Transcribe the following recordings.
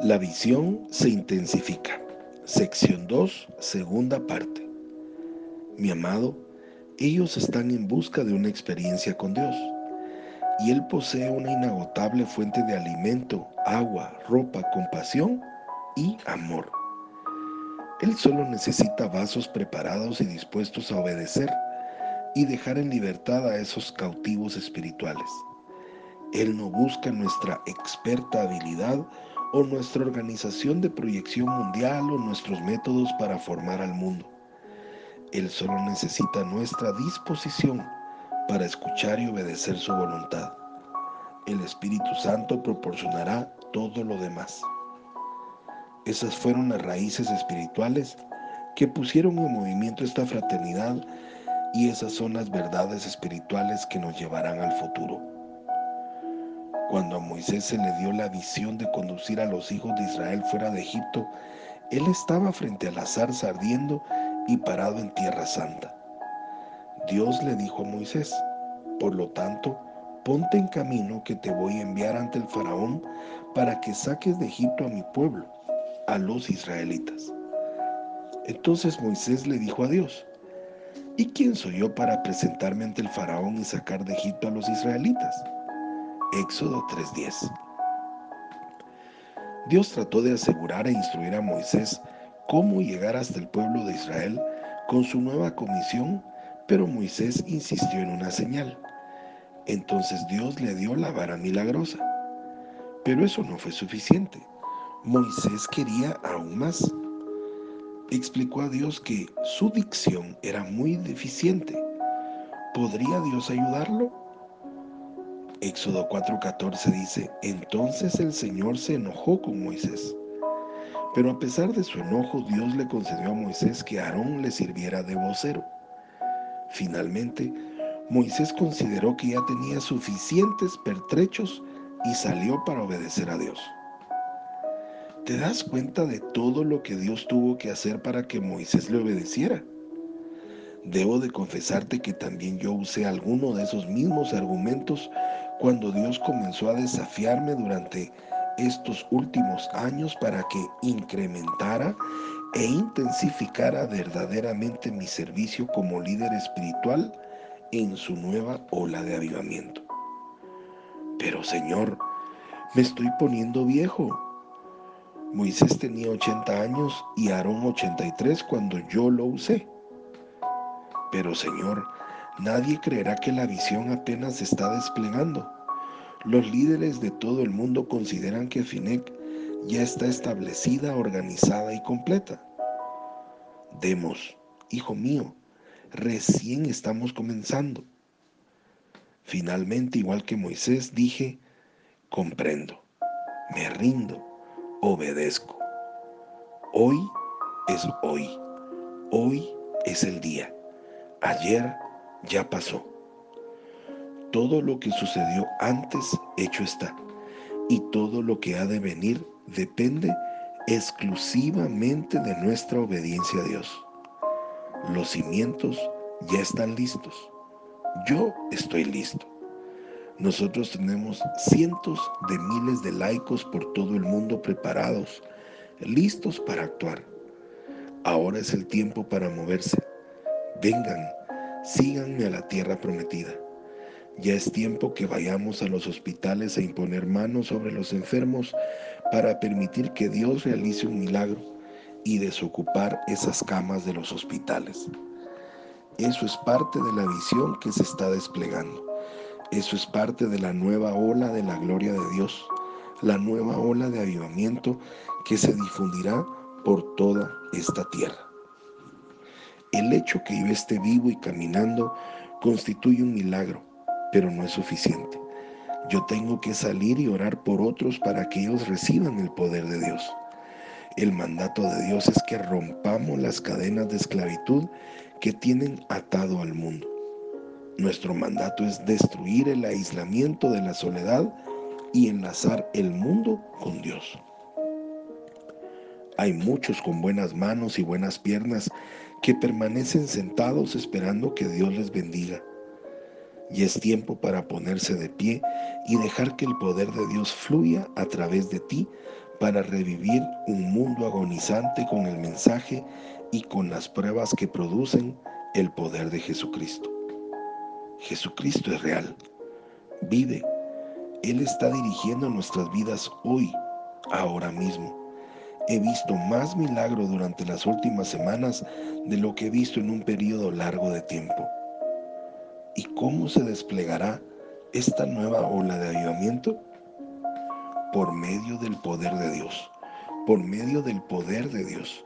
La visión se intensifica. Sección 2, segunda parte. Mi amado, ellos están en busca de una experiencia con Dios y Él posee una inagotable fuente de alimento, agua, ropa, compasión y amor. Él solo necesita vasos preparados y dispuestos a obedecer y dejar en libertad a esos cautivos espirituales. Él no busca nuestra experta habilidad o nuestra organización de proyección mundial o nuestros métodos para formar al mundo. Él solo necesita nuestra disposición para escuchar y obedecer su voluntad. El Espíritu Santo proporcionará todo lo demás. Esas fueron las raíces espirituales que pusieron en movimiento esta fraternidad y esas son las verdades espirituales que nos llevarán al futuro. Cuando a Moisés se le dio la visión de conducir a los hijos de Israel fuera de Egipto, él estaba frente a la zarza ardiendo y parado en tierra santa. Dios le dijo a Moisés, por lo tanto, ponte en camino que te voy a enviar ante el faraón para que saques de Egipto a mi pueblo, a los israelitas. Entonces Moisés le dijo a Dios, ¿y quién soy yo para presentarme ante el faraón y sacar de Egipto a los israelitas? Éxodo 3:10. Dios trató de asegurar e instruir a Moisés cómo llegar hasta el pueblo de Israel con su nueva comisión, pero Moisés insistió en una señal. Entonces Dios le dio la vara milagrosa. Pero eso no fue suficiente. Moisés quería aún más. Explicó a Dios que su dicción era muy deficiente. ¿Podría Dios ayudarlo? Éxodo 4:14 dice, entonces el Señor se enojó con Moisés. Pero a pesar de su enojo, Dios le concedió a Moisés que Aarón le sirviera de vocero. Finalmente, Moisés consideró que ya tenía suficientes pertrechos y salió para obedecer a Dios. ¿Te das cuenta de todo lo que Dios tuvo que hacer para que Moisés le obedeciera? Debo de confesarte que también yo usé alguno de esos mismos argumentos cuando Dios comenzó a desafiarme durante estos últimos años para que incrementara e intensificara verdaderamente mi servicio como líder espiritual en su nueva ola de avivamiento. Pero Señor, me estoy poniendo viejo. Moisés tenía 80 años y Aarón 83 cuando yo lo usé. Pero Señor, nadie creerá que la visión apenas se está desplegando. Los líderes de todo el mundo consideran que FINEC ya está establecida, organizada y completa. Demos, hijo mío, recién estamos comenzando. Finalmente, igual que Moisés, dije, comprendo, me rindo, obedezco. Hoy es hoy, hoy es el día. Ayer ya pasó. Todo lo que sucedió antes hecho está. Y todo lo que ha de venir depende exclusivamente de nuestra obediencia a Dios. Los cimientos ya están listos. Yo estoy listo. Nosotros tenemos cientos de miles de laicos por todo el mundo preparados, listos para actuar. Ahora es el tiempo para moverse. Vengan, síganme a la tierra prometida. Ya es tiempo que vayamos a los hospitales a imponer manos sobre los enfermos para permitir que Dios realice un milagro y desocupar esas camas de los hospitales. Eso es parte de la visión que se está desplegando. Eso es parte de la nueva ola de la gloria de Dios, la nueva ola de avivamiento que se difundirá por toda esta tierra. El hecho que yo esté vivo y caminando constituye un milagro, pero no es suficiente. Yo tengo que salir y orar por otros para que ellos reciban el poder de Dios. El mandato de Dios es que rompamos las cadenas de esclavitud que tienen atado al mundo. Nuestro mandato es destruir el aislamiento de la soledad y enlazar el mundo con Dios. Hay muchos con buenas manos y buenas piernas que permanecen sentados esperando que Dios les bendiga. Y es tiempo para ponerse de pie y dejar que el poder de Dios fluya a través de ti para revivir un mundo agonizante con el mensaje y con las pruebas que producen el poder de Jesucristo. Jesucristo es real, vive, Él está dirigiendo nuestras vidas hoy, ahora mismo. He visto más milagros durante las últimas semanas de lo que he visto en un periodo largo de tiempo. ¿Y cómo se desplegará esta nueva ola de avivamiento? Por medio del poder de Dios, por medio del poder de Dios,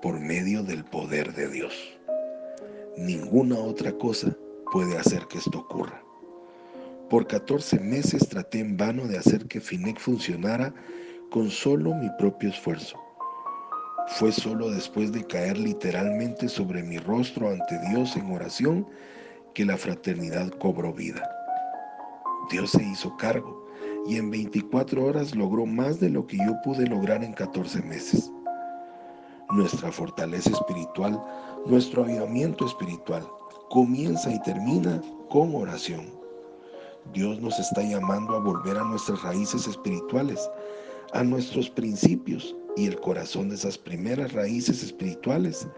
por medio del poder de Dios. Ninguna otra cosa puede hacer que esto ocurra. Por 14 meses traté en vano de hacer que FINEC funcionara con solo mi propio esfuerzo. Fue solo después de caer literalmente sobre mi rostro ante Dios en oración que la fraternidad cobró vida. Dios se hizo cargo y en 24 horas logró más de lo que yo pude lograr en 14 meses. Nuestra fortaleza espiritual, nuestro avivamiento espiritual, comienza y termina con oración. Dios nos está llamando a volver a nuestras raíces espirituales, a nuestros principios y el corazón de esas primeras raíces espirituales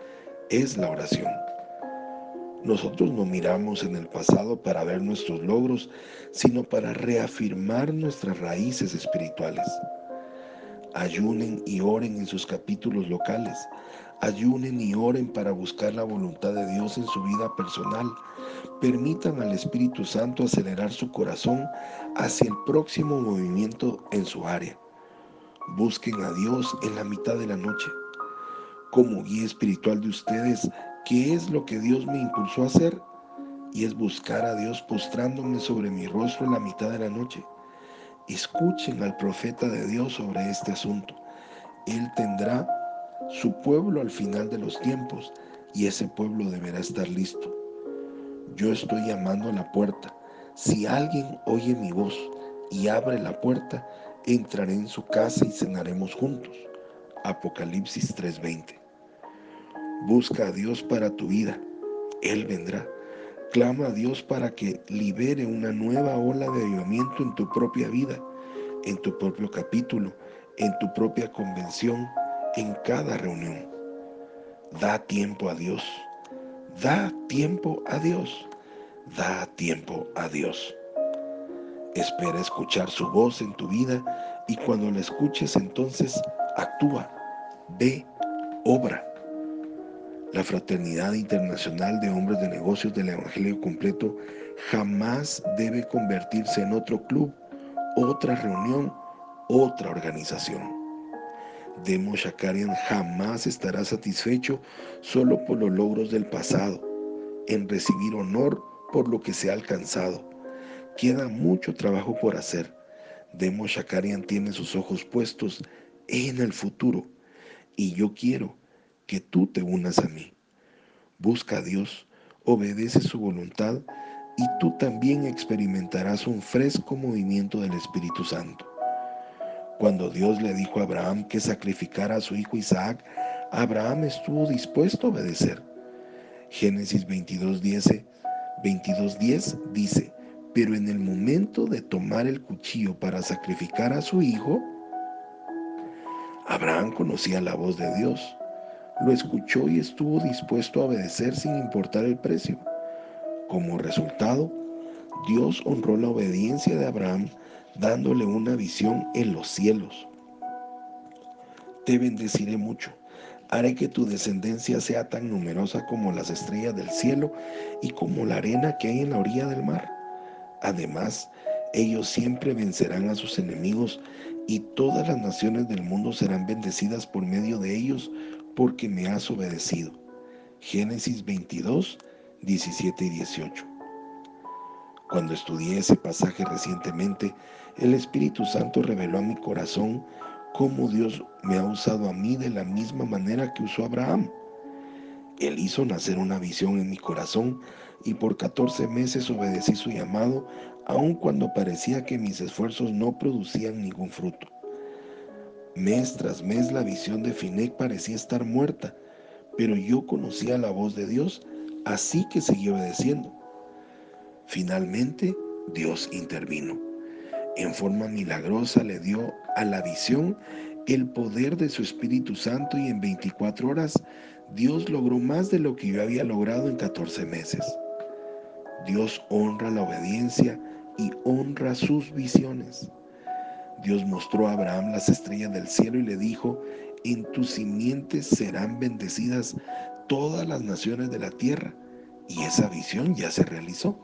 es la oración. Nosotros no miramos en el pasado para ver nuestros logros, sino para reafirmar nuestras raíces espirituales. Ayunen y oren en sus capítulos locales. Ayunen y oren para buscar la voluntad de Dios en su vida personal. Permitan al Espíritu Santo acelerar su corazón hacia el próximo movimiento en su área. Busquen a Dios en la mitad de la noche. Como guía espiritual de ustedes, ¿Qué es lo que Dios me impulsó a hacer? Y es buscar a Dios postrándome sobre mi rostro en la mitad de la noche. Escuchen al profeta de Dios sobre este asunto. Él tendrá su pueblo al final de los tiempos y ese pueblo deberá estar listo. Yo estoy llamando a la puerta. Si alguien oye mi voz y abre la puerta, entraré en su casa y cenaremos juntos. Apocalipsis 3:20. Busca a Dios para tu vida. Él vendrá. Clama a Dios para que libere una nueva ola de avivamiento en tu propia vida, en tu propio capítulo, en tu propia convención, en cada reunión. Da tiempo a Dios. Da tiempo a Dios. Da tiempo a Dios. Espera escuchar su voz en tu vida y cuando la escuches entonces actúa, ve, obra. La Fraternidad Internacional de Hombres de Negocios del Evangelio Completo jamás debe convertirse en otro club, otra reunión, otra organización. Demo Shakarian jamás estará satisfecho solo por los logros del pasado, en recibir honor por lo que se ha alcanzado. Queda mucho trabajo por hacer. Demo Shakarian tiene sus ojos puestos en el futuro y yo quiero que tú te unas a mí. Busca a Dios, obedece su voluntad y tú también experimentarás un fresco movimiento del Espíritu Santo. Cuando Dios le dijo a Abraham que sacrificara a su hijo Isaac, Abraham estuvo dispuesto a obedecer. Génesis 22.10 22, dice, pero en el momento de tomar el cuchillo para sacrificar a su hijo, Abraham conocía la voz de Dios lo escuchó y estuvo dispuesto a obedecer sin importar el precio. Como resultado, Dios honró la obediencia de Abraham dándole una visión en los cielos. Te bendeciré mucho. Haré que tu descendencia sea tan numerosa como las estrellas del cielo y como la arena que hay en la orilla del mar. Además, ellos siempre vencerán a sus enemigos y todas las naciones del mundo serán bendecidas por medio de ellos porque me has obedecido. Génesis 22, 17 y 18. Cuando estudié ese pasaje recientemente, el Espíritu Santo reveló a mi corazón cómo Dios me ha usado a mí de la misma manera que usó a Abraham. Él hizo nacer una visión en mi corazón y por 14 meses obedecí su llamado, aun cuando parecía que mis esfuerzos no producían ningún fruto. Mes tras mes la visión de Finec parecía estar muerta, pero yo conocía la voz de Dios, así que seguí obedeciendo. Finalmente, Dios intervino. En forma milagrosa le dio a la visión el poder de su Espíritu Santo y en 24 horas Dios logró más de lo que yo había logrado en 14 meses. Dios honra la obediencia y honra sus visiones. Dios mostró a Abraham las estrellas del cielo y le dijo, en tus simientes serán bendecidas todas las naciones de la tierra. Y esa visión ya se realizó.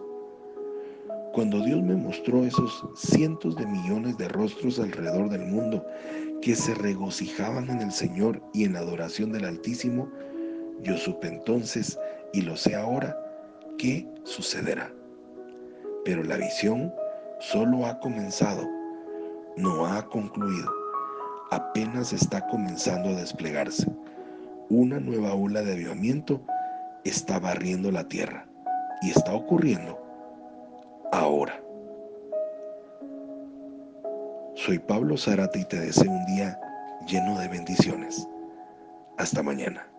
Cuando Dios me mostró esos cientos de millones de rostros alrededor del mundo que se regocijaban en el Señor y en la adoración del Altísimo, yo supe entonces, y lo sé ahora, que sucederá. Pero la visión solo ha comenzado, no ha concluido, apenas está comenzando a desplegarse. Una nueva ola de avivamiento está barriendo la tierra y está ocurriendo ahora. Soy Pablo Zárate y te deseo un día lleno de bendiciones. Hasta mañana.